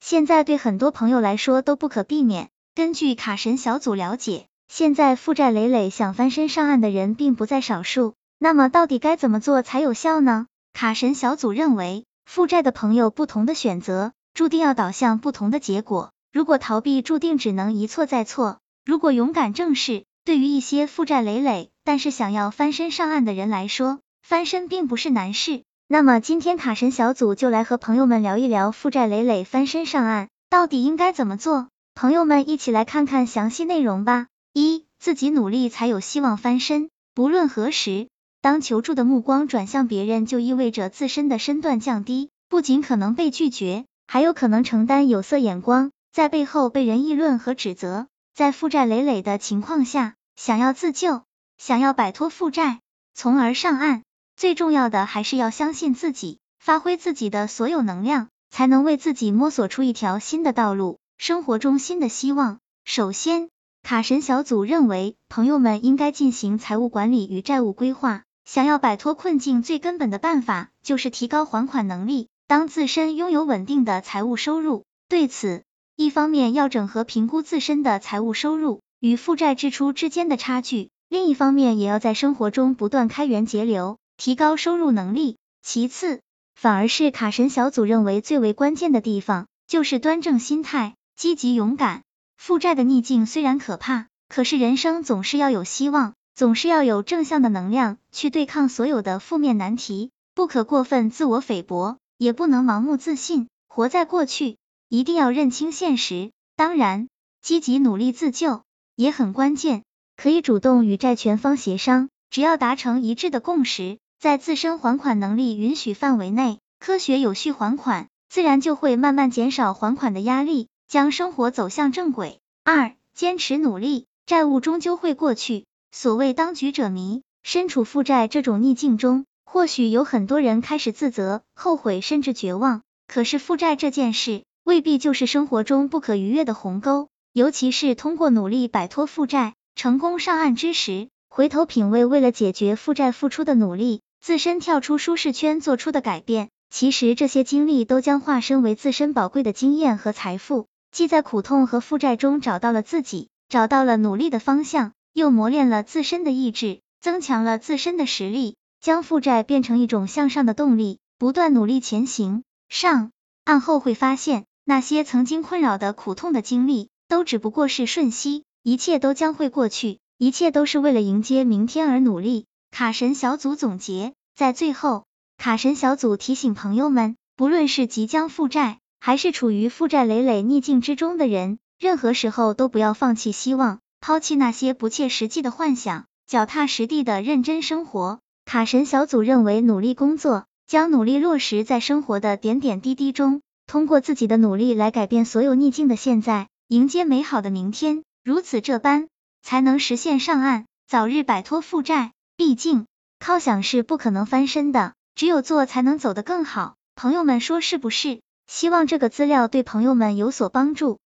现在对很多朋友来说都不可避免。根据卡神小组了解，现在负债累累想翻身上岸的人并不在少数。那么到底该怎么做才有效呢？卡神小组认为，负债的朋友不同的选择，注定要导向不同的结果。如果逃避，注定只能一错再错；如果勇敢正视，对于一些负债累累但是想要翻身上岸的人来说，翻身并不是难事。那么今天卡神小组就来和朋友们聊一聊负债累累翻身上岸到底应该怎么做。朋友们一起来看看详细内容吧。一，自己努力才有希望翻身。不论何时，当求助的目光转向别人，就意味着自身的身段降低，不仅可能被拒绝，还有可能承担有色眼光，在背后被人议论和指责。在负债累累的情况下，想要自救，想要摆脱负债，从而上岸，最重要的还是要相信自己，发挥自己的所有能量，才能为自己摸索出一条新的道路。生活中新的希望。首先，卡神小组认为，朋友们应该进行财务管理与债务规划。想要摆脱困境，最根本的办法就是提高还款能力，当自身拥有稳定的财务收入。对此，一方面要整合评估自身的财务收入与负债支出之间的差距，另一方面也要在生活中不断开源节流，提高收入能力。其次，反而是卡神小组认为最为关键的地方，就是端正心态。积极勇敢，负债的逆境虽然可怕，可是人生总是要有希望，总是要有正向的能量去对抗所有的负面难题。不可过分自我菲薄，也不能盲目自信，活在过去，一定要认清现实。当然，积极努力自救也很关键，可以主动与债权方协商，只要达成一致的共识，在自身还款能力允许范围内，科学有序还款，自然就会慢慢减少还款的压力。将生活走向正轨。二、坚持努力，债务终究会过去。所谓当局者迷，身处负债这种逆境中，或许有很多人开始自责、后悔，甚至绝望。可是负债这件事，未必就是生活中不可逾越的鸿沟。尤其是通过努力摆脱负债，成功上岸之时，回头品味为了解决负债付出的努力，自身跳出舒适圈做出的改变，其实这些经历都将化身为自身宝贵的经验和财富。既在苦痛和负债中找到了自己，找到了努力的方向，又磨练了自身的意志，增强了自身的实力，将负债变成一种向上的动力，不断努力前行。上岸后会发现，那些曾经困扰的苦痛的经历，都只不过是瞬息，一切都将会过去，一切都是为了迎接明天而努力。卡神小组总结，在最后，卡神小组提醒朋友们，不论是即将负债，还是处于负债累累逆境之中的人，任何时候都不要放弃希望，抛弃那些不切实际的幻想，脚踏实地的认真生活。卡神小组认为，努力工作，将努力落实在生活的点点滴滴中，通过自己的努力来改变所有逆境的现在，迎接美好的明天。如此这般，才能实现上岸，早日摆脱负债。毕竟，靠想是不可能翻身的，只有做才能走得更好。朋友们说是不是？希望这个资料对朋友们有所帮助。